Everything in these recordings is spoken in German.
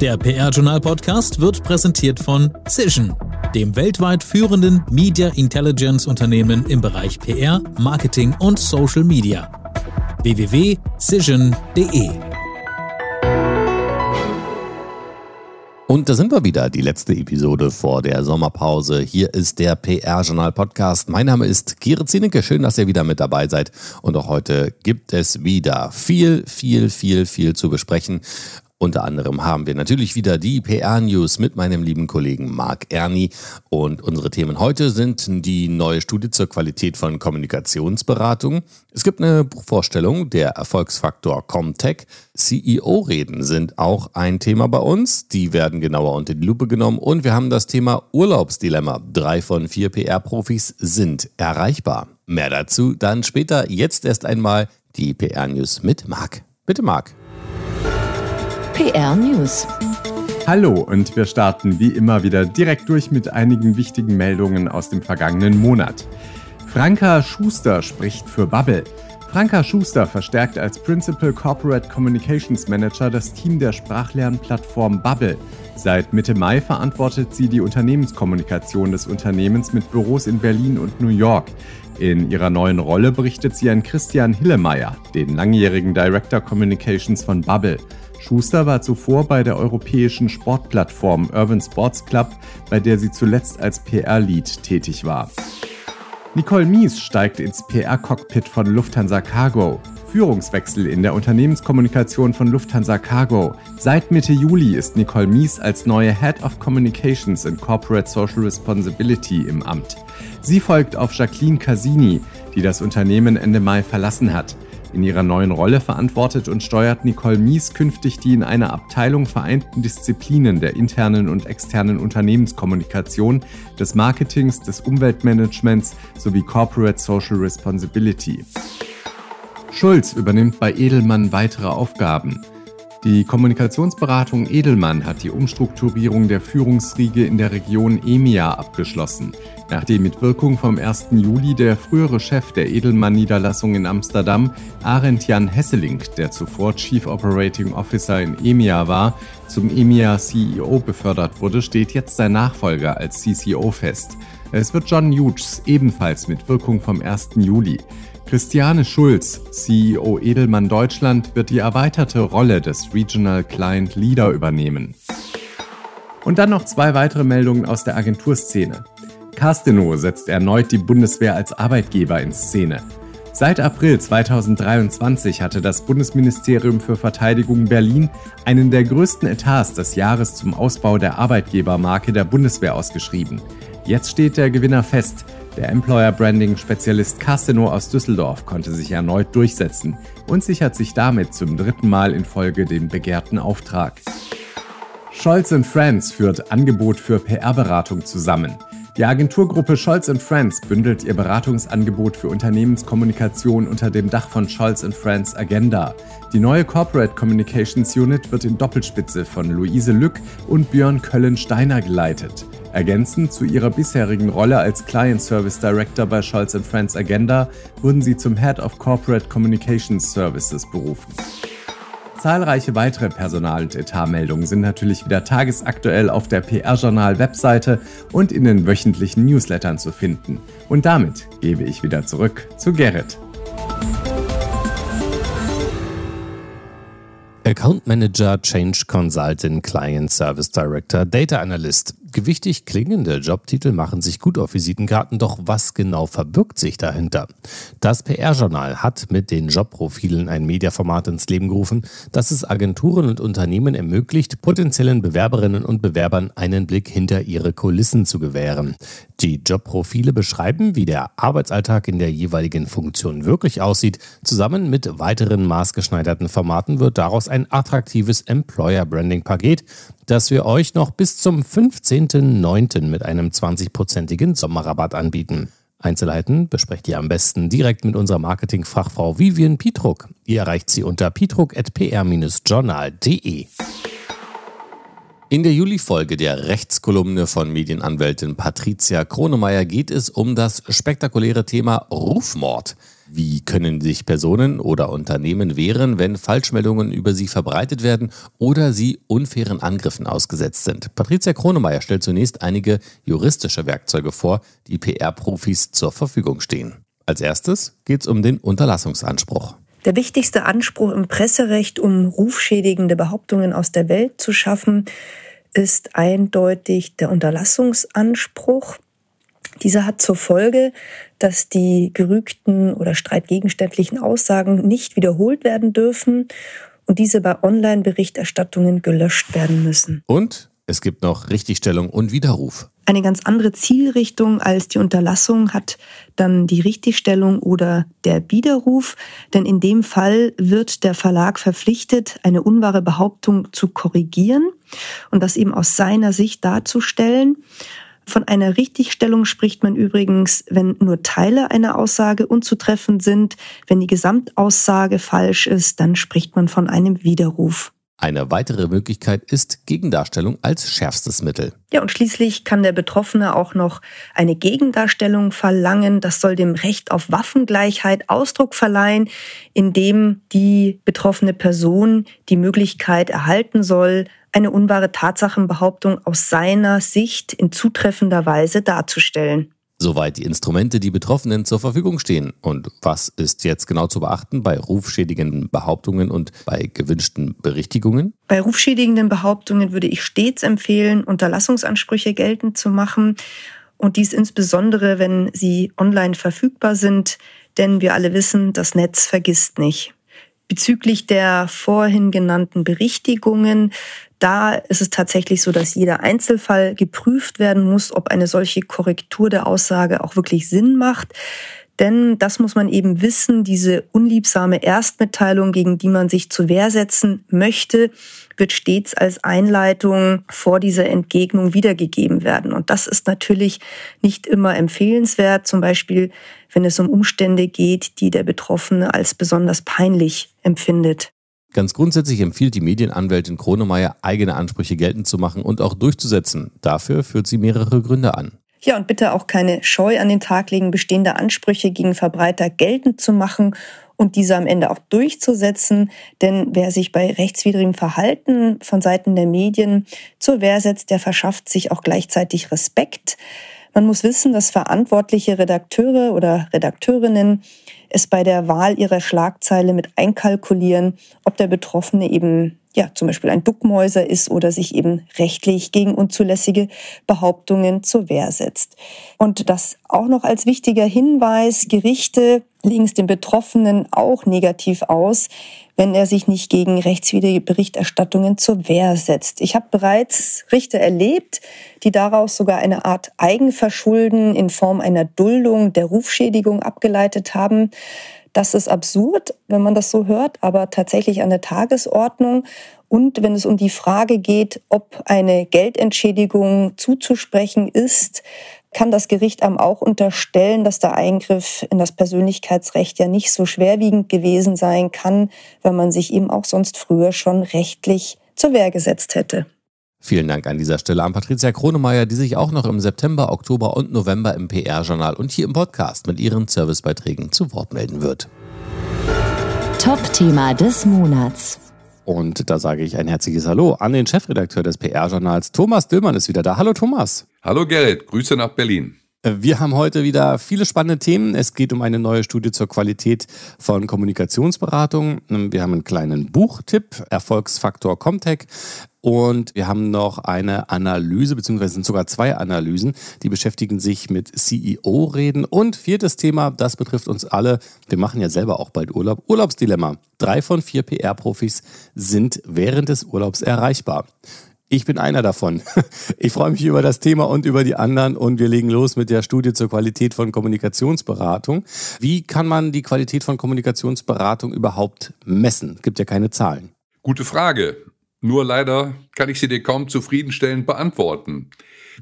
Der PR-Journal-Podcast wird präsentiert von Cision, dem weltweit führenden Media Intelligence Unternehmen im Bereich PR, Marketing und Social Media. www.cision.de Und da sind wir wieder, die letzte Episode vor der Sommerpause. Hier ist der PR-Journal-Podcast. Mein Name ist Kire Zienecke. Schön, dass ihr wieder mit dabei seid. Und auch heute gibt es wieder viel, viel, viel, viel zu besprechen. Unter anderem haben wir natürlich wieder die PR-News mit meinem lieben Kollegen Marc Erni. Und unsere Themen heute sind die neue Studie zur Qualität von Kommunikationsberatung. Es gibt eine Buchvorstellung, der Erfolgsfaktor Comtech. CEO-Reden sind auch ein Thema bei uns. Die werden genauer unter die Lupe genommen. Und wir haben das Thema Urlaubsdilemma. Drei von vier PR-Profis sind erreichbar. Mehr dazu dann später. Jetzt erst einmal die PR-News mit Marc. Bitte, Marc. PR News. Hallo und wir starten wie immer wieder direkt durch mit einigen wichtigen Meldungen aus dem vergangenen Monat. Franka Schuster spricht für Bubble. Franka Schuster verstärkt als Principal Corporate Communications Manager das Team der Sprachlernplattform Bubble. Seit Mitte Mai verantwortet sie die Unternehmenskommunikation des Unternehmens mit Büros in Berlin und New York. In ihrer neuen Rolle berichtet sie an Christian Hillemeyer, den langjährigen Director Communications von Bubble. Schuster war zuvor bei der europäischen Sportplattform Urban Sports Club, bei der sie zuletzt als PR-Lead tätig war. Nicole Mies steigt ins PR-Cockpit von Lufthansa Cargo. Führungswechsel in der Unternehmenskommunikation von Lufthansa Cargo. Seit Mitte Juli ist Nicole Mies als neue Head of Communications and Corporate Social Responsibility im Amt. Sie folgt auf Jacqueline Casini, die das Unternehmen Ende Mai verlassen hat. In ihrer neuen Rolle verantwortet und steuert Nicole Mies künftig die in einer Abteilung vereinten Disziplinen der internen und externen Unternehmenskommunikation, des Marketings, des Umweltmanagements sowie Corporate Social Responsibility. Schulz übernimmt bei Edelmann weitere Aufgaben. Die Kommunikationsberatung Edelmann hat die Umstrukturierung der Führungsriege in der Region EMEA abgeschlossen, nachdem mit Wirkung vom 1. Juli der frühere Chef der Edelmann-Niederlassung in Amsterdam, Arendt Jan Hesseling, der zuvor Chief Operating Officer in EMEA war, zum EMEA CEO befördert wurde, steht jetzt sein Nachfolger als CCO fest. Es wird John Hughes, ebenfalls mit Wirkung vom 1. Juli. Christiane Schulz, CEO Edelmann Deutschland, wird die erweiterte Rolle des Regional Client Leader übernehmen. Und dann noch zwei weitere Meldungen aus der Agenturszene. Casteno setzt erneut die Bundeswehr als Arbeitgeber in Szene. Seit April 2023 hatte das Bundesministerium für Verteidigung Berlin einen der größten Etats des Jahres zum Ausbau der Arbeitgebermarke der Bundeswehr ausgeschrieben. Jetzt steht der Gewinner fest. Der Employer Branding Spezialist Casteno aus Düsseldorf konnte sich erneut durchsetzen und sichert sich damit zum dritten Mal in Folge den begehrten Auftrag. Scholz Friends führt Angebot für PR-Beratung zusammen. Die Agenturgruppe Scholz Friends bündelt ihr Beratungsangebot für Unternehmenskommunikation unter dem Dach von Scholz Friends Agenda. Die neue Corporate Communications Unit wird in Doppelspitze von Luise Lück und Björn Köllen-Steiner geleitet. Ergänzend zu ihrer bisherigen Rolle als Client Service Director bei Scholz Friends Agenda wurden sie zum Head of Corporate Communications Services berufen. Zahlreiche weitere Personal- und Etatmeldungen sind natürlich wieder tagesaktuell auf der PR-Journal-Webseite und in den wöchentlichen Newslettern zu finden. Und damit gebe ich wieder zurück zu Gerrit. Account Manager, Change Consultant, Client Service Director, Data Analyst. Gewichtig klingende Jobtitel machen sich gut auf Visitenkarten, doch was genau verbirgt sich dahinter? Das PR-Journal hat mit den Jobprofilen ein Mediaformat ins Leben gerufen, das es Agenturen und Unternehmen ermöglicht, potenziellen Bewerberinnen und Bewerbern einen Blick hinter ihre Kulissen zu gewähren. Die Jobprofile beschreiben, wie der Arbeitsalltag in der jeweiligen Funktion wirklich aussieht. Zusammen mit weiteren maßgeschneiderten Formaten wird daraus ein attraktives Employer-Branding-Paket, das wir euch noch bis zum 15.09. mit einem 20-prozentigen Sommerrabatt anbieten. Einzelheiten besprecht ihr am besten direkt mit unserer Marketingfachfrau Vivian Pietruck. Ihr erreicht sie unter pietruck.pr-journal.de. In der Juli-Folge der Rechtskolumne von Medienanwältin Patricia Kronemeyer geht es um das spektakuläre Thema Rufmord. Wie können sich Personen oder Unternehmen wehren, wenn Falschmeldungen über sie verbreitet werden oder sie unfairen Angriffen ausgesetzt sind? Patricia Kronemeyer stellt zunächst einige juristische Werkzeuge vor, die PR-Profis zur Verfügung stehen. Als erstes geht es um den Unterlassungsanspruch. Der wichtigste Anspruch im Presserecht, um rufschädigende Behauptungen aus der Welt zu schaffen, ist eindeutig der Unterlassungsanspruch. Dieser hat zur Folge, dass die gerügten oder streitgegenständlichen Aussagen nicht wiederholt werden dürfen und diese bei Online-Berichterstattungen gelöscht werden müssen. Und es gibt noch Richtigstellung und Widerruf. Eine ganz andere Zielrichtung als die Unterlassung hat dann die Richtigstellung oder der Widerruf, denn in dem Fall wird der Verlag verpflichtet, eine unwahre Behauptung zu korrigieren und das eben aus seiner Sicht darzustellen. Von einer Richtigstellung spricht man übrigens, wenn nur Teile einer Aussage unzutreffend sind. Wenn die Gesamtaussage falsch ist, dann spricht man von einem Widerruf. Eine weitere Möglichkeit ist Gegendarstellung als schärfstes Mittel. Ja, und schließlich kann der Betroffene auch noch eine Gegendarstellung verlangen. Das soll dem Recht auf Waffengleichheit Ausdruck verleihen, indem die betroffene Person die Möglichkeit erhalten soll, eine unwahre Tatsachenbehauptung aus seiner Sicht in zutreffender Weise darzustellen. Soweit die Instrumente, die Betroffenen zur Verfügung stehen. Und was ist jetzt genau zu beachten bei rufschädigenden Behauptungen und bei gewünschten Berichtigungen? Bei rufschädigenden Behauptungen würde ich stets empfehlen, Unterlassungsansprüche geltend zu machen. Und dies insbesondere, wenn sie online verfügbar sind. Denn wir alle wissen, das Netz vergisst nicht. Bezüglich der vorhin genannten Berichtigungen da ist es tatsächlich so, dass jeder Einzelfall geprüft werden muss, ob eine solche Korrektur der Aussage auch wirklich Sinn macht. Denn das muss man eben wissen, diese unliebsame Erstmitteilung, gegen die man sich zur Wehr setzen möchte, wird stets als Einleitung vor dieser Entgegnung wiedergegeben werden. Und das ist natürlich nicht immer empfehlenswert, zum Beispiel wenn es um Umstände geht, die der Betroffene als besonders peinlich empfindet. Ganz grundsätzlich empfiehlt die Medienanwältin Kronemeyer, eigene Ansprüche geltend zu machen und auch durchzusetzen. Dafür führt sie mehrere Gründe an. Ja, und bitte auch keine Scheu an den Tag legen, bestehende Ansprüche gegen Verbreiter geltend zu machen und diese am Ende auch durchzusetzen. Denn wer sich bei rechtswidrigem Verhalten von Seiten der Medien zur Wehr setzt, der verschafft sich auch gleichzeitig Respekt. Man muss wissen, dass verantwortliche Redakteure oder Redakteurinnen es bei der Wahl ihrer Schlagzeile mit einkalkulieren, ob der Betroffene eben ja, zum Beispiel ein Duckmäuser ist oder sich eben rechtlich gegen unzulässige Behauptungen zur Wehr setzt. Und das auch noch als wichtiger Hinweis, Gerichte legen es dem Betroffenen auch negativ aus, wenn er sich nicht gegen rechtswidrige Berichterstattungen zur Wehr setzt. Ich habe bereits Richter erlebt, die daraus sogar eine Art Eigenverschulden in Form einer Duldung der Rufschädigung abgeleitet haben. Das ist absurd, wenn man das so hört, aber tatsächlich an der Tagesordnung. Und wenn es um die Frage geht, ob eine Geldentschädigung zuzusprechen ist, kann das Gericht einem auch unterstellen, dass der Eingriff in das Persönlichkeitsrecht ja nicht so schwerwiegend gewesen sein kann, weil man sich eben auch sonst früher schon rechtlich zur Wehr gesetzt hätte. Vielen Dank an dieser Stelle an Patricia Kronemeyer, die sich auch noch im September, Oktober und November im PR-Journal und hier im Podcast mit ihren Servicebeiträgen zu Wort melden wird. Top-Thema des Monats. Und da sage ich ein herzliches Hallo an den Chefredakteur des PR-Journals. Thomas Dillmann ist wieder da. Hallo Thomas. Hallo Gerrit, Grüße nach Berlin. Äh, wir haben heute wieder viele spannende Themen. Es geht um eine neue Studie zur Qualität von Kommunikationsberatung. Wir haben einen kleinen Buchtipp, Erfolgsfaktor Comtech. Und wir haben noch eine Analyse, beziehungsweise sind sogar zwei Analysen, die beschäftigen sich mit CEO-Reden. Und viertes Thema, das betrifft uns alle. Wir machen ja selber auch bald Urlaub. Urlaubsdilemma. Drei von vier PR-Profis sind während des Urlaubs erreichbar. Ich bin einer davon. Ich freue mich über das Thema und über die anderen und wir legen los mit der Studie zur Qualität von Kommunikationsberatung. Wie kann man die Qualität von Kommunikationsberatung überhaupt messen? Es gibt ja keine Zahlen. Gute Frage. Nur leider kann ich sie dir kaum zufriedenstellend beantworten.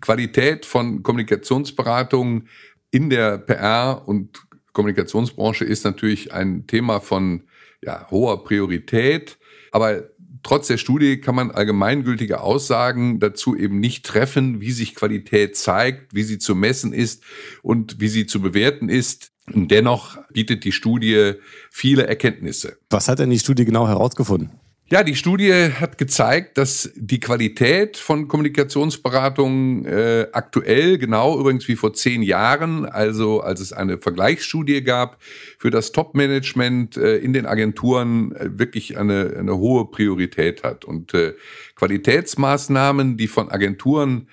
Qualität von Kommunikationsberatung in der PR und Kommunikationsbranche ist natürlich ein Thema von ja, hoher Priorität. Aber trotz der Studie kann man allgemeingültige Aussagen dazu eben nicht treffen, wie sich Qualität zeigt, wie sie zu messen ist und wie sie zu bewerten ist. Und dennoch bietet die Studie viele Erkenntnisse. Was hat denn die Studie genau herausgefunden? Ja, die Studie hat gezeigt, dass die Qualität von Kommunikationsberatungen äh, aktuell, genau übrigens wie vor zehn Jahren, also als es eine Vergleichsstudie gab, für das Top-Management äh, in den Agenturen äh, wirklich eine, eine hohe Priorität hat. Und äh, Qualitätsmaßnahmen, die von Agenturen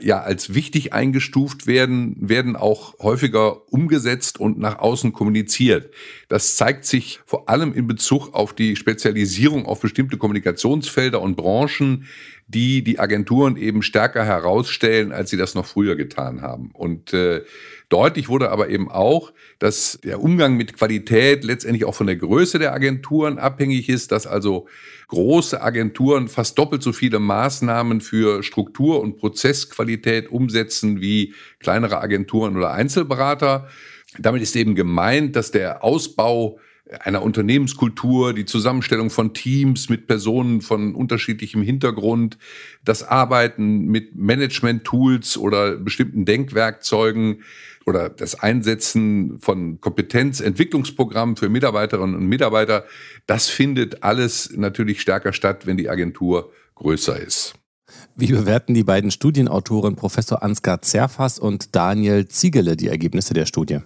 ja als wichtig eingestuft werden, werden auch häufiger umgesetzt und nach außen kommuniziert. Das zeigt sich vor allem in Bezug auf die Spezialisierung auf bestimmte Kommunikationsfelder und Branchen, die die Agenturen eben stärker herausstellen, als sie das noch früher getan haben. Und äh, deutlich wurde aber eben auch, dass der Umgang mit Qualität letztendlich auch von der Größe der Agenturen abhängig ist, dass also große Agenturen fast doppelt so viele Maßnahmen für Struktur- und Prozessqualität umsetzen wie kleinere Agenturen oder Einzelberater. Damit ist eben gemeint, dass der Ausbau einer Unternehmenskultur, die Zusammenstellung von Teams mit Personen von unterschiedlichem Hintergrund, das Arbeiten mit Management-Tools oder bestimmten Denkwerkzeugen oder das Einsetzen von Kompetenzentwicklungsprogrammen für Mitarbeiterinnen und Mitarbeiter, das findet alles natürlich stärker statt, wenn die Agentur größer ist. Wie bewerten die beiden Studienautoren Professor Ansgar Zerfass und Daniel Ziegele die Ergebnisse der Studie?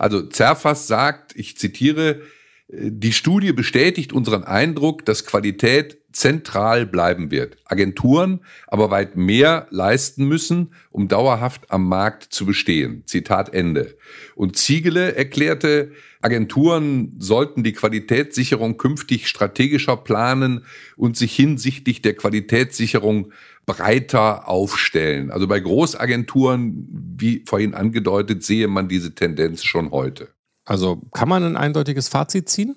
Also Zerfass sagt, ich zitiere, die Studie bestätigt unseren Eindruck, dass Qualität zentral bleiben wird. Agenturen aber weit mehr leisten müssen, um dauerhaft am Markt zu bestehen. Zitat Ende. Und Ziegele erklärte, Agenturen sollten die Qualitätssicherung künftig strategischer planen und sich hinsichtlich der Qualitätssicherung breiter aufstellen. Also bei Großagenturen, wie vorhin angedeutet, sehe man diese Tendenz schon heute. Also kann man ein eindeutiges Fazit ziehen?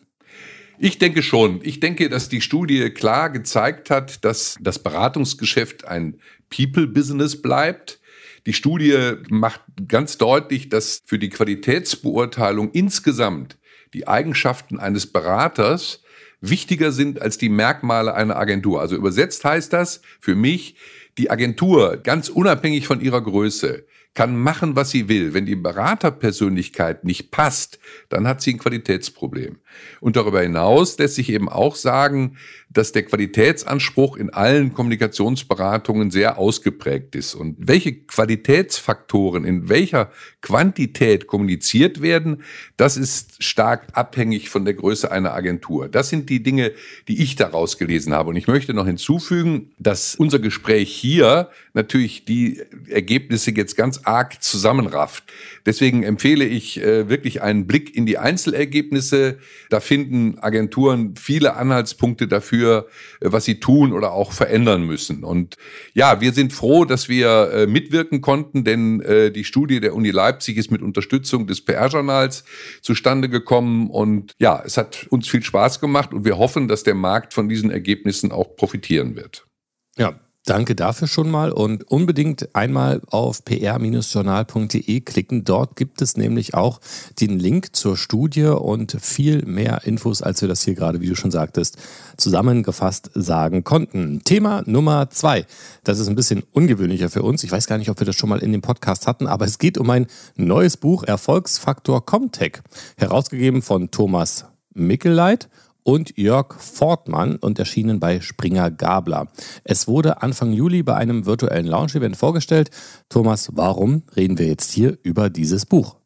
Ich denke schon. Ich denke, dass die Studie klar gezeigt hat, dass das Beratungsgeschäft ein People-Business bleibt. Die Studie macht ganz deutlich, dass für die Qualitätsbeurteilung insgesamt die Eigenschaften eines Beraters wichtiger sind als die Merkmale einer Agentur. Also übersetzt heißt das für mich, die Agentur, ganz unabhängig von ihrer Größe, kann machen, was sie will. Wenn die Beraterpersönlichkeit nicht passt, dann hat sie ein Qualitätsproblem. Und darüber hinaus lässt sich eben auch sagen, dass der Qualitätsanspruch in allen Kommunikationsberatungen sehr ausgeprägt ist. Und welche Qualitätsfaktoren in welcher Quantität kommuniziert werden, das ist stark abhängig von der Größe einer Agentur. Das sind die Dinge, die ich daraus gelesen habe. Und ich möchte noch hinzufügen, dass unser Gespräch hier natürlich die Ergebnisse jetzt ganz arg zusammenrafft. Deswegen empfehle ich äh, wirklich einen Blick in die Einzelergebnisse. Da finden Agenturen viele Anhaltspunkte dafür, äh, was sie tun oder auch verändern müssen. Und ja, wir sind froh, dass wir äh, mitwirken konnten, denn äh, die Studie der Uni Leipzig ist mit Unterstützung des PR-Journals zustande gekommen. Und ja, es hat uns viel Spaß gemacht und wir hoffen, dass der Markt von diesen Ergebnissen auch profitieren wird. Ja, Danke dafür schon mal und unbedingt einmal auf pr-journal.de klicken. Dort gibt es nämlich auch den Link zur Studie und viel mehr Infos, als wir das hier gerade, wie du schon sagtest, zusammengefasst sagen konnten. Thema Nummer zwei. Das ist ein bisschen ungewöhnlicher für uns. Ich weiß gar nicht, ob wir das schon mal in dem Podcast hatten, aber es geht um ein neues Buch Erfolgsfaktor Comtech, herausgegeben von Thomas Mickeleit und Jörg Fortmann und erschienen bei Springer Gabler. Es wurde Anfang Juli bei einem virtuellen Launch-Event vorgestellt. Thomas, warum reden wir jetzt hier über dieses Buch?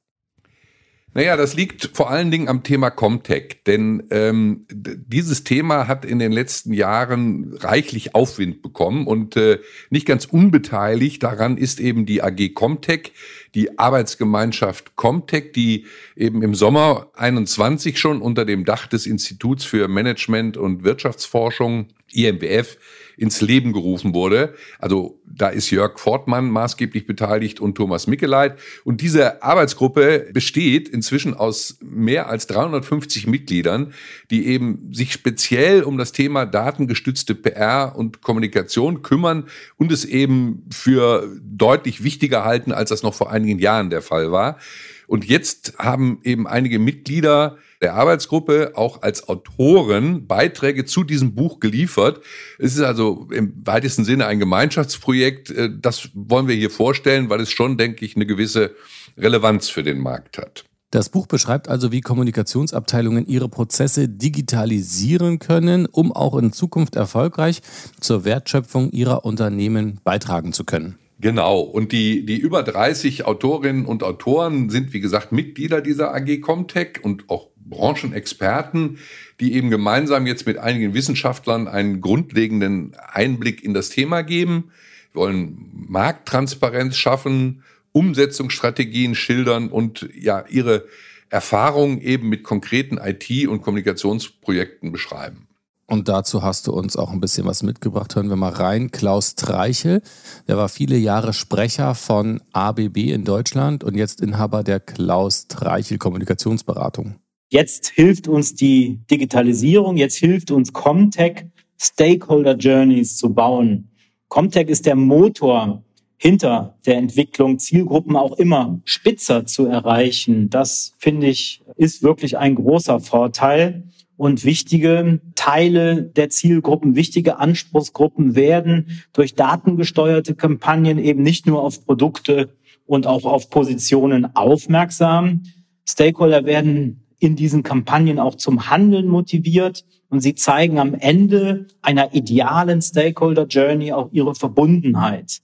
Naja, das liegt vor allen Dingen am Thema Comtech, denn ähm, dieses Thema hat in den letzten Jahren reichlich Aufwind bekommen und äh, nicht ganz unbeteiligt daran ist eben die AG Comtech, die Arbeitsgemeinschaft Comtech, die eben im Sommer 21 schon unter dem Dach des Instituts für Management und Wirtschaftsforschung IMWF ins Leben gerufen wurde. Also da ist Jörg Fortmann maßgeblich beteiligt und Thomas Mickeleit. Und diese Arbeitsgruppe besteht inzwischen aus mehr als 350 Mitgliedern, die eben sich speziell um das Thema datengestützte PR und Kommunikation kümmern und es eben für deutlich wichtiger halten, als das noch vor einigen Jahren der Fall war. Und jetzt haben eben einige Mitglieder der Arbeitsgruppe auch als Autoren Beiträge zu diesem Buch geliefert. Es ist also im weitesten Sinne ein Gemeinschaftsprojekt. Äh, das wollen wir hier vorstellen, weil es schon, denke ich, eine gewisse Relevanz für den Markt hat. Das Buch beschreibt also, wie Kommunikationsabteilungen ihre Prozesse digitalisieren können, um auch in Zukunft erfolgreich zur Wertschöpfung ihrer Unternehmen beitragen zu können. Genau. Und die, die über 30 Autorinnen und Autoren sind, wie gesagt, Mitglieder dieser AG Comtech und auch Branchenexperten, die eben gemeinsam jetzt mit einigen Wissenschaftlern einen grundlegenden Einblick in das Thema geben. Wir wollen Markttransparenz schaffen, Umsetzungsstrategien schildern und ja, ihre Erfahrungen eben mit konkreten IT- und Kommunikationsprojekten beschreiben. Und dazu hast du uns auch ein bisschen was mitgebracht. Hören wir mal rein. Klaus Treichel, der war viele Jahre Sprecher von ABB in Deutschland und jetzt Inhaber der Klaus Treichel Kommunikationsberatung. Jetzt hilft uns die Digitalisierung, jetzt hilft uns Comtech, Stakeholder Journeys zu bauen. Comtech ist der Motor hinter der Entwicklung, Zielgruppen auch immer spitzer zu erreichen. Das finde ich ist wirklich ein großer Vorteil. Und wichtige Teile der Zielgruppen, wichtige Anspruchsgruppen werden durch datengesteuerte Kampagnen eben nicht nur auf Produkte und auch auf Positionen aufmerksam. Stakeholder werden in diesen Kampagnen auch zum Handeln motiviert und sie zeigen am Ende einer idealen Stakeholder Journey auch ihre Verbundenheit.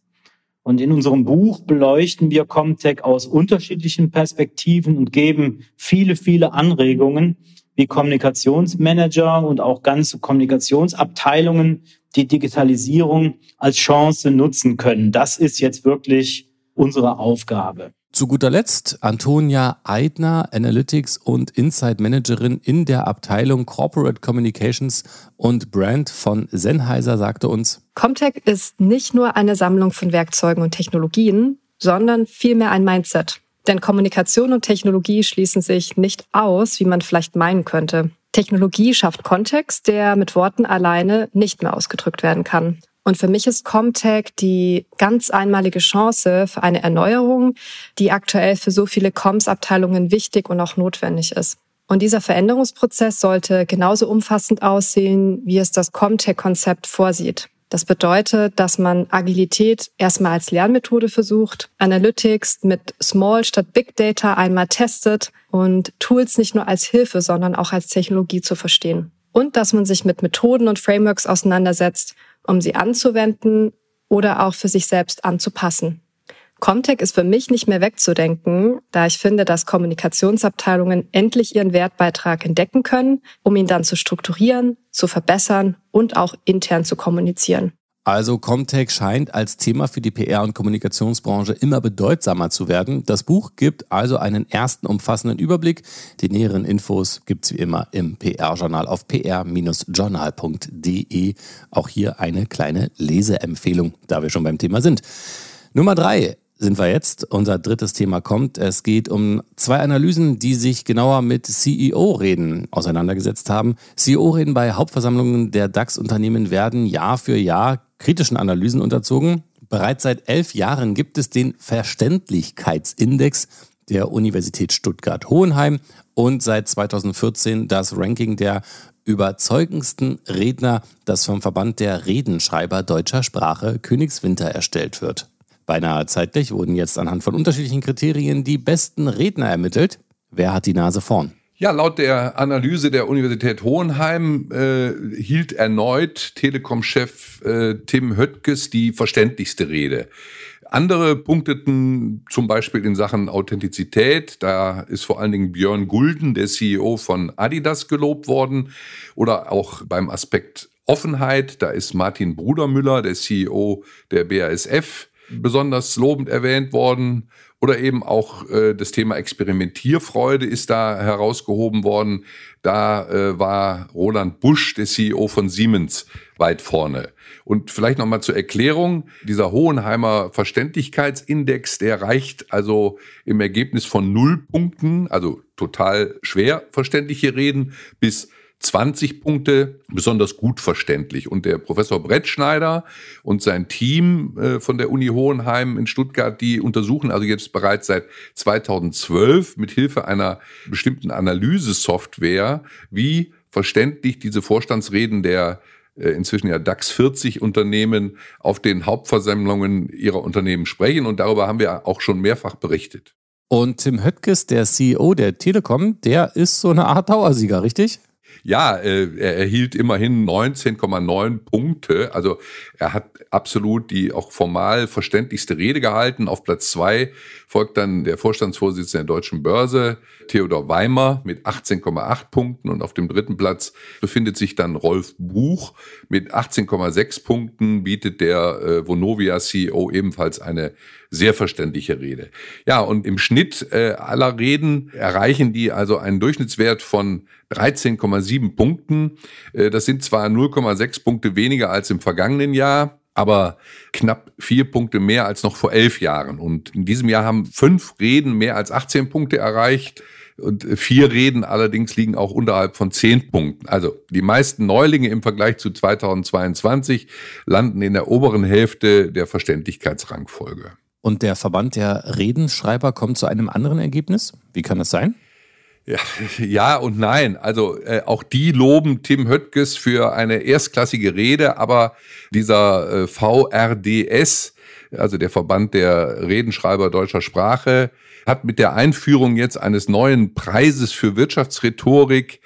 Und in unserem Buch beleuchten wir Comtech aus unterschiedlichen Perspektiven und geben viele, viele Anregungen, wie Kommunikationsmanager und auch ganze Kommunikationsabteilungen die Digitalisierung als Chance nutzen können. Das ist jetzt wirklich unsere Aufgabe. Zu guter Letzt Antonia Eidner, Analytics und Insight Managerin in der Abteilung Corporate Communications und Brand von Sennheiser, sagte uns, Comtech ist nicht nur eine Sammlung von Werkzeugen und Technologien, sondern vielmehr ein Mindset. Denn Kommunikation und Technologie schließen sich nicht aus, wie man vielleicht meinen könnte. Technologie schafft Kontext, der mit Worten alleine nicht mehr ausgedrückt werden kann. Und für mich ist Comtech die ganz einmalige Chance für eine Erneuerung, die aktuell für so viele Comms-Abteilungen wichtig und auch notwendig ist. Und dieser Veränderungsprozess sollte genauso umfassend aussehen, wie es das Comtech-Konzept vorsieht. Das bedeutet, dass man Agilität erstmal als Lernmethode versucht, Analytics mit Small statt Big Data einmal testet und Tools nicht nur als Hilfe, sondern auch als Technologie zu verstehen. Und dass man sich mit Methoden und Frameworks auseinandersetzt, um sie anzuwenden oder auch für sich selbst anzupassen. Comtech ist für mich nicht mehr wegzudenken, da ich finde, dass Kommunikationsabteilungen endlich ihren Wertbeitrag entdecken können, um ihn dann zu strukturieren, zu verbessern und auch intern zu kommunizieren. Also Comtech scheint als Thema für die PR- und Kommunikationsbranche immer bedeutsamer zu werden. Das Buch gibt also einen ersten umfassenden Überblick. Die näheren Infos gibt's wie immer im PR-Journal auf pr-journal.de. Auch hier eine kleine Leseempfehlung, da wir schon beim Thema sind. Nummer drei sind wir jetzt. Unser drittes Thema kommt. Es geht um zwei Analysen, die sich genauer mit CEO-Reden auseinandergesetzt haben. CEO-Reden bei Hauptversammlungen der DAX-Unternehmen werden Jahr für Jahr kritischen Analysen unterzogen. Bereits seit elf Jahren gibt es den Verständlichkeitsindex der Universität Stuttgart-Hohenheim und seit 2014 das Ranking der überzeugendsten Redner, das vom Verband der Redenschreiber deutscher Sprache Königswinter erstellt wird. Beinahe zeitlich wurden jetzt anhand von unterschiedlichen Kriterien die besten Redner ermittelt. Wer hat die Nase vorn? Ja, laut der Analyse der Universität Hohenheim äh, hielt erneut Telekom-Chef äh, Tim Höttges die verständlichste Rede. Andere punkteten zum Beispiel in Sachen Authentizität. Da ist vor allen Dingen Björn Gulden, der CEO von Adidas, gelobt worden. Oder auch beim Aspekt Offenheit. Da ist Martin Brudermüller, der CEO der BASF, besonders lobend erwähnt worden. Oder eben auch äh, das Thema Experimentierfreude ist da herausgehoben worden. Da äh, war Roland Busch, der CEO von Siemens, weit vorne. Und vielleicht nochmal zur Erklärung, dieser Hohenheimer Verständlichkeitsindex, der reicht also im Ergebnis von null Punkten, also total schwer verständliche Reden, bis 20 Punkte besonders gut verständlich. Und der Professor Brettschneider und sein Team äh, von der Uni Hohenheim in Stuttgart, die untersuchen also jetzt bereits seit 2012 mit Hilfe einer bestimmten Analysesoftware, wie verständlich diese Vorstandsreden der äh, inzwischen ja DAX 40 Unternehmen auf den Hauptversammlungen ihrer Unternehmen sprechen. Und darüber haben wir auch schon mehrfach berichtet. Und Tim Höttges, der CEO der Telekom, der ist so eine Art Dauersieger, richtig? Ja, äh, er erhielt immerhin 19,9 Punkte. Also er hat absolut die auch formal verständlichste Rede gehalten. Auf Platz zwei folgt dann der Vorstandsvorsitzende der Deutschen Börse, Theodor Weimer, mit 18,8 Punkten. Und auf dem dritten Platz befindet sich dann Rolf Buch mit 18,6 Punkten, bietet der äh, Vonovia CEO ebenfalls eine sehr verständliche Rede. Ja, und im Schnitt äh, aller Reden erreichen die also einen Durchschnittswert von 13,7 Punkten. Äh, das sind zwar 0,6 Punkte weniger als im vergangenen Jahr, aber knapp vier Punkte mehr als noch vor elf Jahren. Und in diesem Jahr haben fünf Reden mehr als 18 Punkte erreicht. Und vier Reden allerdings liegen auch unterhalb von zehn Punkten. Also die meisten Neulinge im Vergleich zu 2022 landen in der oberen Hälfte der Verständlichkeitsrangfolge. Und der Verband der Redenschreiber kommt zu einem anderen Ergebnis? Wie kann das sein? Ja, ja und nein. Also äh, auch die loben Tim Höttges für eine erstklassige Rede, aber dieser äh, VRDS, also der Verband der Redenschreiber deutscher Sprache, hat mit der Einführung jetzt eines neuen Preises für Wirtschaftsrhetorik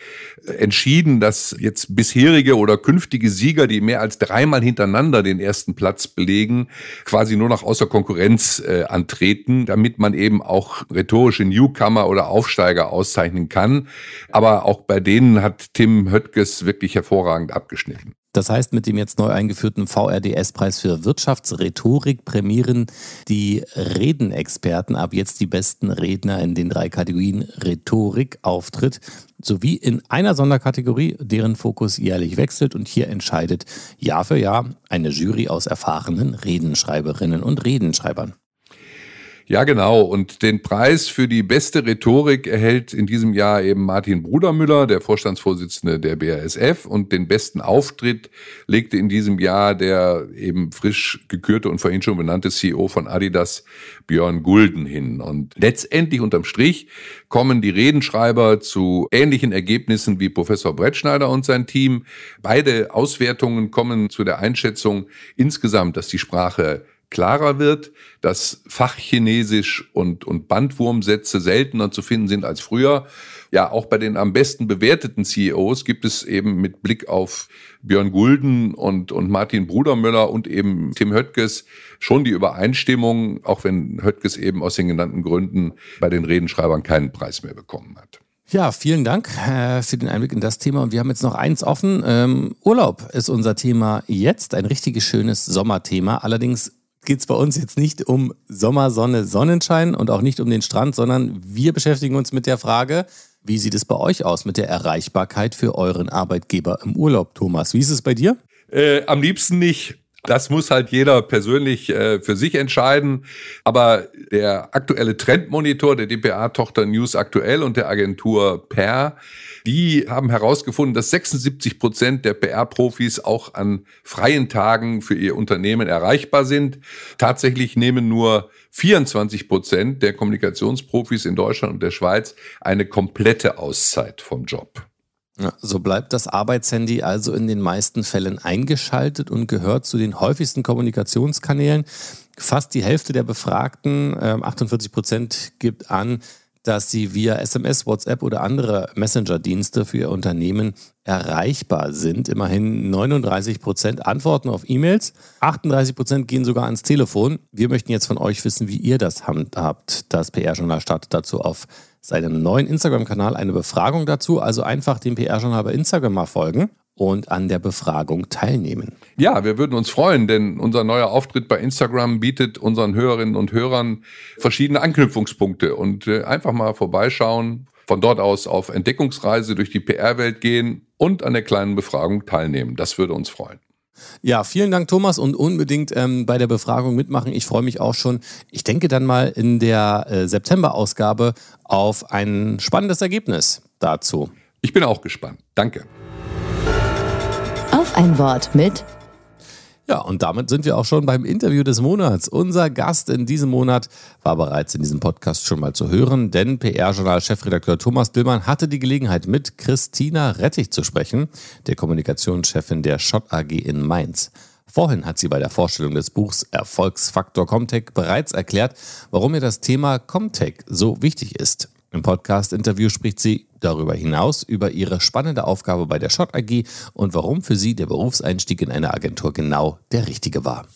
äh, entschieden, dass jetzt bisherige oder künftige Sieger, die mehr als dreimal hintereinander den ersten Platz belegen, quasi nur noch außer Konkurrenz äh, antreten, damit man eben auch rhetorische Newcomer oder Aufsteiger auszeichnen kann. Aber auch bei denen hat Tim Höttges wirklich hervorragend abgeschnitten. Das heißt, mit dem jetzt neu eingeführten VRDS-Preis für Wirtschaftsrhetorik prämieren die Redenexperten ab jetzt die besten Redner in den drei Kategorien Rhetorik, Auftritt sowie in einer Sonderkategorie, deren Fokus jährlich wechselt und hier entscheidet Jahr für Jahr eine Jury aus erfahrenen Redenschreiberinnen und Redenschreibern. Ja, genau. Und den Preis für die beste Rhetorik erhält in diesem Jahr eben Martin Brudermüller, der Vorstandsvorsitzende der BASF. Und den besten Auftritt legte in diesem Jahr der eben frisch gekürte und vorhin schon benannte CEO von Adidas, Björn Gulden, hin. Und letztendlich unterm Strich kommen die Redenschreiber zu ähnlichen Ergebnissen wie Professor Brettschneider und sein Team. Beide Auswertungen kommen zu der Einschätzung insgesamt, dass die Sprache klarer wird, dass Fachchinesisch und, und Bandwurmsätze seltener zu finden sind als früher. Ja, auch bei den am besten bewerteten CEOs gibt es eben mit Blick auf Björn Gulden und, und Martin Brudermüller und eben Tim Höttges schon die Übereinstimmung, auch wenn Höttges eben aus den genannten Gründen bei den Redenschreibern keinen Preis mehr bekommen hat. Ja, vielen Dank äh, für den Einblick in das Thema. Und wir haben jetzt noch eins offen. Ähm, Urlaub ist unser Thema jetzt. Ein richtiges schönes Sommerthema. Allerdings geht es bei uns jetzt nicht um Sommer, Sonne, Sonnenschein und auch nicht um den Strand, sondern wir beschäftigen uns mit der Frage, wie sieht es bei euch aus mit der Erreichbarkeit für euren Arbeitgeber im Urlaub, Thomas? Wie ist es bei dir? Äh, am liebsten nicht. Das muss halt jeder persönlich äh, für sich entscheiden. Aber der aktuelle Trendmonitor der DPA-Tochter News Aktuell und der Agentur Per die haben herausgefunden, dass 76 Prozent der PR-Profis auch an freien Tagen für ihr Unternehmen erreichbar sind. Tatsächlich nehmen nur 24 Prozent der Kommunikationsprofis in Deutschland und der Schweiz eine komplette Auszeit vom Job. So bleibt das Arbeitshandy also in den meisten Fällen eingeschaltet und gehört zu den häufigsten Kommunikationskanälen. Fast die Hälfte der Befragten, 48 ähm, Prozent, gibt an, dass sie via SMS, WhatsApp oder andere Messenger-Dienste für ihr Unternehmen erreichbar sind. Immerhin 39 Prozent antworten auf E-Mails, 38 Prozent gehen sogar ans Telefon. Wir möchten jetzt von euch wissen, wie ihr das handhabt. Das PR-Journal startet dazu auf seinem neuen Instagram-Kanal eine Befragung dazu. Also einfach dem PR-Journal bei Instagram mal folgen und an der Befragung teilnehmen. Ja, wir würden uns freuen, denn unser neuer Auftritt bei Instagram bietet unseren Hörerinnen und Hörern verschiedene Anknüpfungspunkte und äh, einfach mal vorbeischauen, von dort aus auf Entdeckungsreise durch die PR-Welt gehen und an der kleinen Befragung teilnehmen. Das würde uns freuen. Ja, vielen Dank, Thomas, und unbedingt ähm, bei der Befragung mitmachen. Ich freue mich auch schon. Ich denke dann mal in der äh, September-Ausgabe auf ein spannendes Ergebnis dazu. Ich bin auch gespannt. Danke. Auf ein Wort mit ja, und damit sind wir auch schon beim Interview des Monats. Unser Gast in diesem Monat war bereits in diesem Podcast schon mal zu hören, denn PR-Journal-Chefredakteur Thomas Dillmann hatte die Gelegenheit, mit Christina Rettich zu sprechen, der Kommunikationschefin der Schott AG in Mainz. Vorhin hat sie bei der Vorstellung des Buchs Erfolgsfaktor Comtech bereits erklärt, warum ihr das Thema Comtech so wichtig ist. Im Podcast-Interview spricht sie darüber hinaus über ihre spannende Aufgabe bei der Schott AG und warum für sie der Berufseinstieg in eine Agentur genau der richtige war.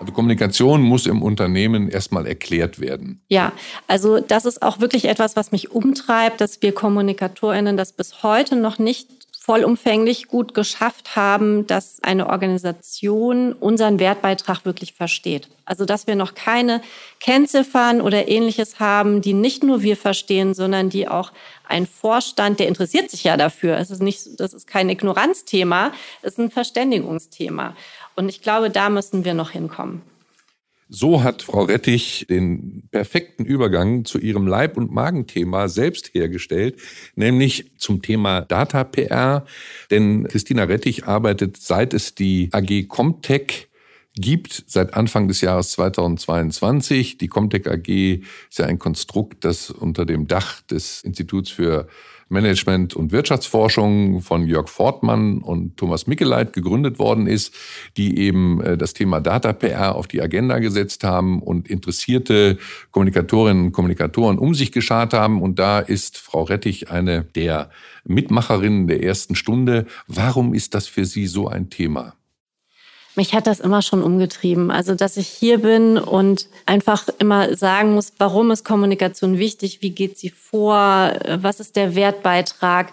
Also Kommunikation muss im Unternehmen erstmal erklärt werden. Ja, also das ist auch wirklich etwas, was mich umtreibt, dass wir Kommunikatorinnen das bis heute noch nicht vollumfänglich gut geschafft haben, dass eine Organisation unseren Wertbeitrag wirklich versteht. Also dass wir noch keine Kennziffern oder ähnliches haben, die nicht nur wir verstehen, sondern die auch ein Vorstand, der interessiert sich ja dafür. Es ist nicht, das ist kein Ignoranzthema, es ist ein Verständigungsthema. Und ich glaube, da müssen wir noch hinkommen. So hat Frau Rettich den perfekten Übergang zu ihrem Leib- und Magenthema selbst hergestellt, nämlich zum Thema Data PR. Denn Christina Rettich arbeitet, seit es die AG Comtech gibt seit Anfang des Jahres 2022. Die Comtech AG ist ja ein Konstrukt, das unter dem Dach des Instituts für Management und Wirtschaftsforschung von Jörg Fortmann und Thomas Mickeleit gegründet worden ist, die eben äh, das Thema Data PR auf die Agenda gesetzt haben und interessierte Kommunikatorinnen und Kommunikatoren um sich geschart haben. Und da ist Frau Rettich eine der Mitmacherinnen der ersten Stunde. Warum ist das für Sie so ein Thema? Mich hat das immer schon umgetrieben. Also, dass ich hier bin und einfach immer sagen muss, warum ist Kommunikation wichtig? Wie geht sie vor? Was ist der Wertbeitrag?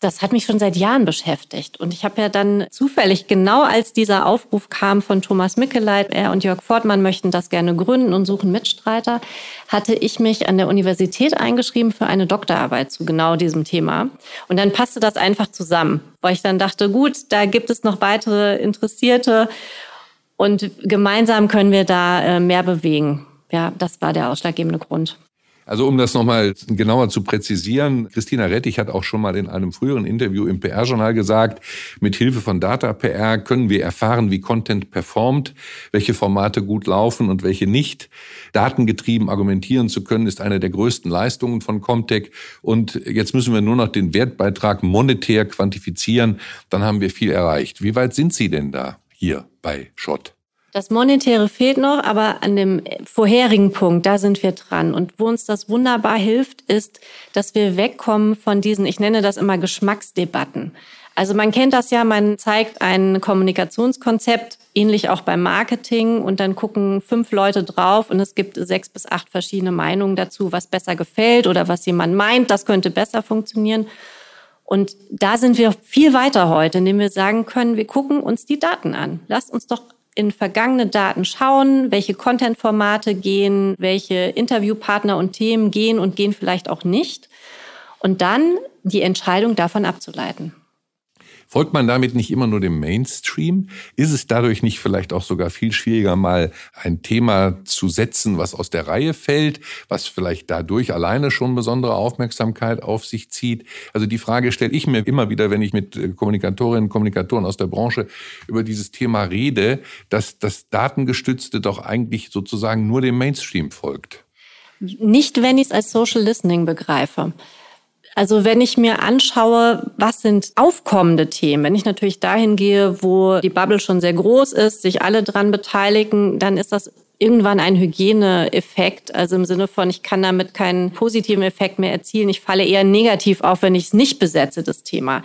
Das hat mich schon seit Jahren beschäftigt. Und ich habe ja dann zufällig, genau als dieser Aufruf kam von Thomas Mickeleit, er und Jörg Fortmann möchten das gerne gründen und suchen Mitstreiter, hatte ich mich an der Universität eingeschrieben für eine Doktorarbeit zu genau diesem Thema. Und dann passte das einfach zusammen, weil ich dann dachte, gut, da gibt es noch weitere Interessierte und gemeinsam können wir da äh, mehr bewegen. Ja, das war der ausschlaggebende Grund. Also um das nochmal genauer zu präzisieren, Christina Rettich hat auch schon mal in einem früheren Interview im PR-Journal gesagt, mit Hilfe von Data PR können wir erfahren, wie Content performt, welche Formate gut laufen und welche nicht. Datengetrieben argumentieren zu können, ist eine der größten Leistungen von Comtech. Und jetzt müssen wir nur noch den Wertbeitrag monetär quantifizieren, dann haben wir viel erreicht. Wie weit sind Sie denn da hier bei Schott? Das Monetäre fehlt noch, aber an dem vorherigen Punkt, da sind wir dran. Und wo uns das wunderbar hilft, ist, dass wir wegkommen von diesen, ich nenne das immer Geschmacksdebatten. Also man kennt das ja, man zeigt ein Kommunikationskonzept, ähnlich auch beim Marketing, und dann gucken fünf Leute drauf und es gibt sechs bis acht verschiedene Meinungen dazu, was besser gefällt oder was jemand meint, das könnte besser funktionieren. Und da sind wir viel weiter heute, indem wir sagen können, wir gucken uns die Daten an. Lasst uns doch in vergangene Daten schauen, welche Content-Formate gehen, welche Interviewpartner und Themen gehen und gehen vielleicht auch nicht. Und dann die Entscheidung davon abzuleiten. Folgt man damit nicht immer nur dem Mainstream? Ist es dadurch nicht vielleicht auch sogar viel schwieriger, mal ein Thema zu setzen, was aus der Reihe fällt, was vielleicht dadurch alleine schon besondere Aufmerksamkeit auf sich zieht? Also die Frage stelle ich mir immer wieder, wenn ich mit äh, Kommunikatorinnen und Kommunikatoren aus der Branche über dieses Thema rede, dass das Datengestützte doch eigentlich sozusagen nur dem Mainstream folgt. Nicht, wenn ich es als Social Listening begreife. Also wenn ich mir anschaue, was sind aufkommende Themen, wenn ich natürlich dahin gehe, wo die Bubble schon sehr groß ist, sich alle dran beteiligen, dann ist das irgendwann ein Hygieneeffekt, also im Sinne von, ich kann damit keinen positiven Effekt mehr erzielen, ich falle eher negativ auf, wenn ich es nicht besetze, das Thema.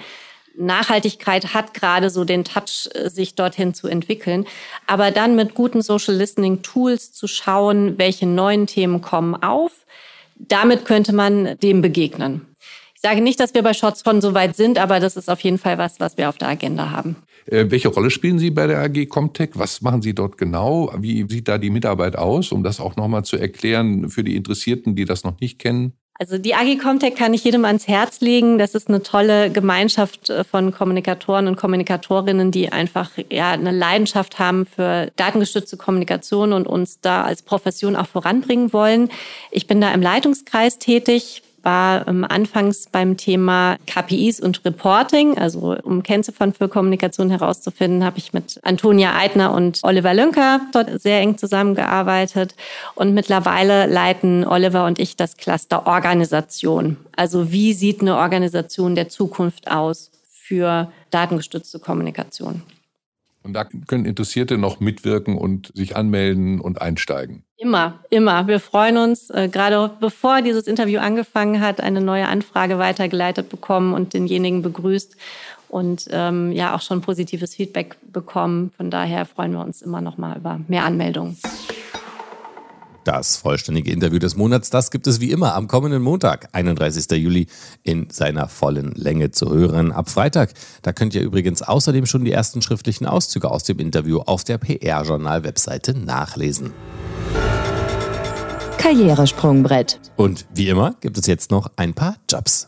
Nachhaltigkeit hat gerade so den Touch, sich dorthin zu entwickeln. Aber dann mit guten Social Listening Tools zu schauen, welche neuen Themen kommen auf, damit könnte man dem begegnen. Ich sage nicht, dass wir bei Shots schon so weit sind, aber das ist auf jeden Fall was, was wir auf der Agenda haben. Äh, welche Rolle spielen Sie bei der AG Comtech? Was machen Sie dort genau? Wie sieht da die Mitarbeit aus, um das auch nochmal zu erklären für die Interessierten, die das noch nicht kennen? Also die AG Comtech kann ich jedem ans Herz legen. Das ist eine tolle Gemeinschaft äh, von Kommunikatoren und Kommunikatorinnen, die einfach ja eine Leidenschaft haben für datengestützte Kommunikation und uns da als Profession auch voranbringen wollen. Ich bin da im Leitungskreis tätig, war ähm, anfangs beim Thema KPIs und Reporting, also um Kennziffern für Kommunikation herauszufinden, habe ich mit Antonia Eitner und Oliver Lünker dort sehr eng zusammengearbeitet. Und mittlerweile leiten Oliver und ich das Cluster Organisation. Also wie sieht eine Organisation der Zukunft aus für datengestützte Kommunikation? Und da können Interessierte noch mitwirken und sich anmelden und einsteigen. Immer, immer. Wir freuen uns, äh, gerade bevor dieses Interview angefangen hat, eine neue Anfrage weitergeleitet bekommen und denjenigen begrüßt und ähm, ja auch schon positives Feedback bekommen. Von daher freuen wir uns immer noch mal über mehr Anmeldungen. Das vollständige Interview des Monats, das gibt es wie immer am kommenden Montag, 31. Juli, in seiner vollen Länge zu hören. Ab Freitag, da könnt ihr übrigens außerdem schon die ersten schriftlichen Auszüge aus dem Interview auf der PR-Journal-Webseite nachlesen. Karrieresprungbrett. Und wie immer gibt es jetzt noch ein paar Jobs.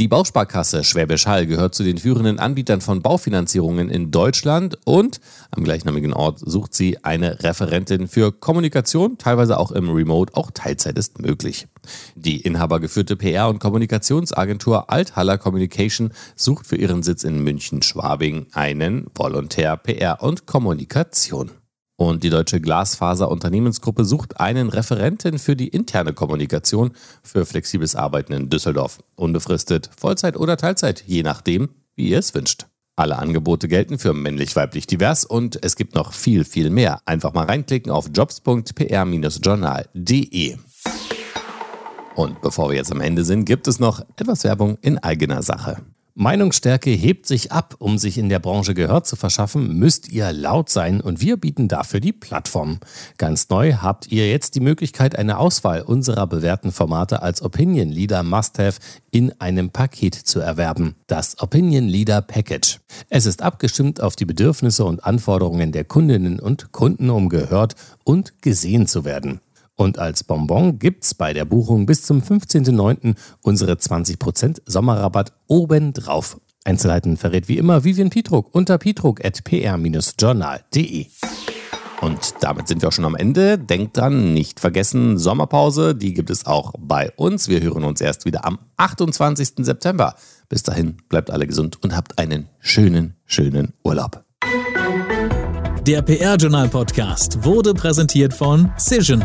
Die Bausparkasse Schwäbisch Hall gehört zu den führenden Anbietern von Baufinanzierungen in Deutschland und am gleichnamigen Ort sucht sie eine Referentin für Kommunikation, teilweise auch im Remote, auch Teilzeit ist möglich. Die inhabergeführte PR- und Kommunikationsagentur Althaller Communication sucht für ihren Sitz in München-Schwabing einen Volontär PR und Kommunikation. Und die Deutsche Glasfaser Unternehmensgruppe sucht einen Referenten für die interne Kommunikation für flexibles Arbeiten in Düsseldorf. Unbefristet, Vollzeit oder Teilzeit, je nachdem, wie ihr es wünscht. Alle Angebote gelten für männlich, weiblich, divers und es gibt noch viel, viel mehr. Einfach mal reinklicken auf jobs.pr-journal.de. Und bevor wir jetzt am Ende sind, gibt es noch etwas Werbung in eigener Sache. Meinungsstärke hebt sich ab. Um sich in der Branche Gehör zu verschaffen, müsst ihr laut sein und wir bieten dafür die Plattform. Ganz neu habt ihr jetzt die Möglichkeit, eine Auswahl unserer bewährten Formate als Opinion Leader Must-Have in einem Paket zu erwerben. Das Opinion Leader Package. Es ist abgestimmt auf die Bedürfnisse und Anforderungen der Kundinnen und Kunden, um gehört und gesehen zu werden. Und als Bonbon gibt's bei der Buchung bis zum 15.09. unsere 20% Sommerrabatt obendrauf. Einzelheiten verrät wie immer Vivian Pietruck unter pietruck.pr-journal.de. Und damit sind wir auch schon am Ende. Denkt dran, nicht vergessen, Sommerpause, die gibt es auch bei uns. Wir hören uns erst wieder am 28. September. Bis dahin, bleibt alle gesund und habt einen schönen, schönen Urlaub. Der PR-Journal-Podcast wurde präsentiert von Cision